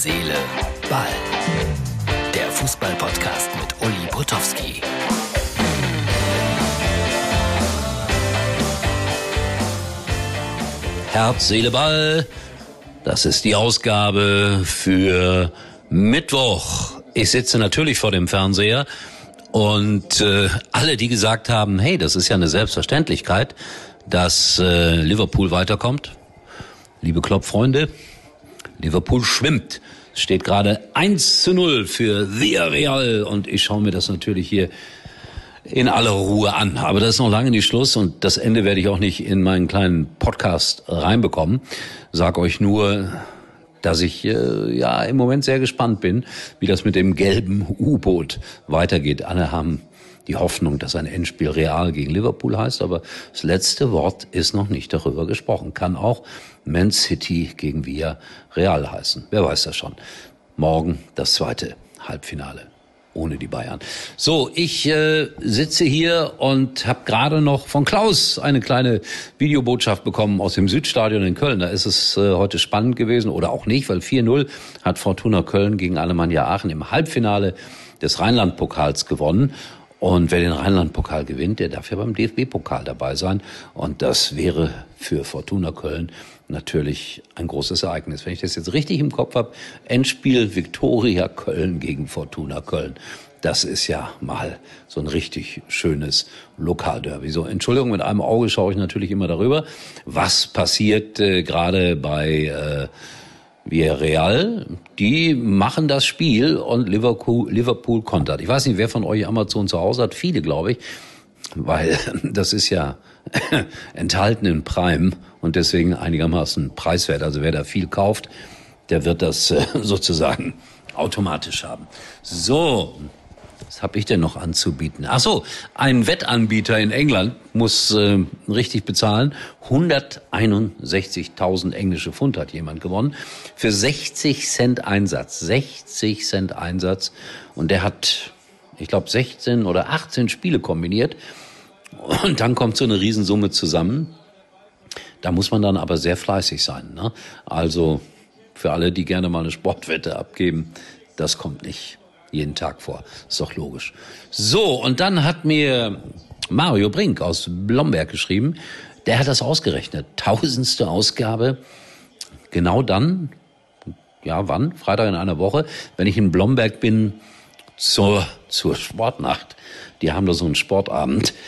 Seele, Ball. Der Fußball-Podcast mit Uli Potowski. Herz, Seele, Ball. Das ist die Ausgabe für Mittwoch. Ich sitze natürlich vor dem Fernseher und äh, alle, die gesagt haben, hey, das ist ja eine Selbstverständlichkeit, dass äh, Liverpool weiterkommt. Liebe Kloppfreunde, Liverpool schwimmt. Es steht gerade 1 zu 0 für Villarreal und ich schaue mir das natürlich hier in aller Ruhe an. Aber das ist noch lange nicht Schluss und das Ende werde ich auch nicht in meinen kleinen Podcast reinbekommen. Sag euch nur, dass ich äh, ja im Moment sehr gespannt bin, wie das mit dem gelben U-Boot weitergeht. Alle haben die Hoffnung, dass ein Endspiel Real gegen Liverpool heißt, aber das letzte Wort ist noch nicht darüber gesprochen. Kann auch Man City gegen Via Real heißen. Wer weiß das schon. Morgen das zweite Halbfinale ohne die Bayern. So, ich äh, sitze hier und habe gerade noch von Klaus eine kleine Videobotschaft bekommen aus dem Südstadion in Köln. Da ist es äh, heute spannend gewesen oder auch nicht, weil 4-0 hat Fortuna Köln gegen Alemannia Aachen im Halbfinale des Rheinland-Pokals gewonnen. Und wer den Rheinland-Pokal gewinnt, der darf ja beim DFB-Pokal dabei sein. Und das wäre für Fortuna Köln natürlich ein großes Ereignis. Wenn ich das jetzt richtig im Kopf habe, Endspiel Viktoria Köln gegen Fortuna Köln. Das ist ja mal so ein richtig schönes Lokalderby. So, Entschuldigung, mit einem Auge schaue ich natürlich immer darüber, was passiert äh, gerade bei äh, Villarreal, die machen das Spiel und Liverpool, Liverpool kontert. Ich weiß nicht, wer von euch Amazon zu Hause hat. Viele, glaube ich. Weil das ist ja enthalten in Prime und deswegen einigermaßen preiswert. Also wer da viel kauft, der wird das äh, sozusagen automatisch haben. So, was habe ich denn noch anzubieten? Ach so, ein Wettanbieter in England muss äh, richtig bezahlen. 161.000 englische Pfund hat jemand gewonnen für 60 Cent Einsatz. 60 Cent Einsatz und der hat, ich glaube, 16 oder 18 Spiele kombiniert und dann kommt so eine Riesensumme zusammen. Da muss man dann aber sehr fleißig sein. Ne? Also für alle, die gerne mal eine Sportwette abgeben, das kommt nicht jeden Tag vor. Ist doch logisch. So, und dann hat mir Mario Brink aus Blomberg geschrieben, der hat das ausgerechnet. Tausendste Ausgabe. Genau dann, ja, wann? Freitag in einer Woche, wenn ich in Blomberg bin zur, zur Sportnacht. Die haben da so einen Sportabend.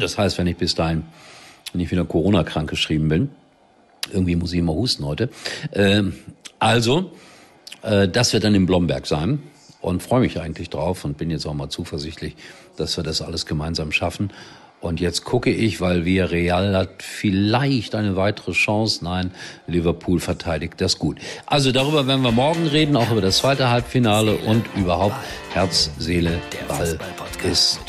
Das heißt, wenn ich bis dahin nicht wieder Corona-krank geschrieben bin, irgendwie muss ich immer husten heute. Ähm, also, äh, das wird dann in Blomberg sein und freue mich eigentlich drauf und bin jetzt auch mal zuversichtlich, dass wir das alles gemeinsam schaffen. Und jetzt gucke ich, weil wir Real hat vielleicht eine weitere Chance. Nein, Liverpool verteidigt das gut. Also darüber werden wir morgen reden, auch über das zweite Halbfinale und überhaupt Herz, Seele, Ball ist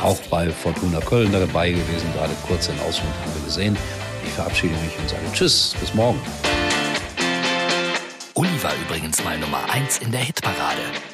auch bei Fortuna Köln dabei gewesen. Gerade kurz den Ausschnitt haben wir gesehen. Ich verabschiede mich und sage Tschüss, bis morgen. Uli war übrigens mal Nummer 1 in der Hitparade.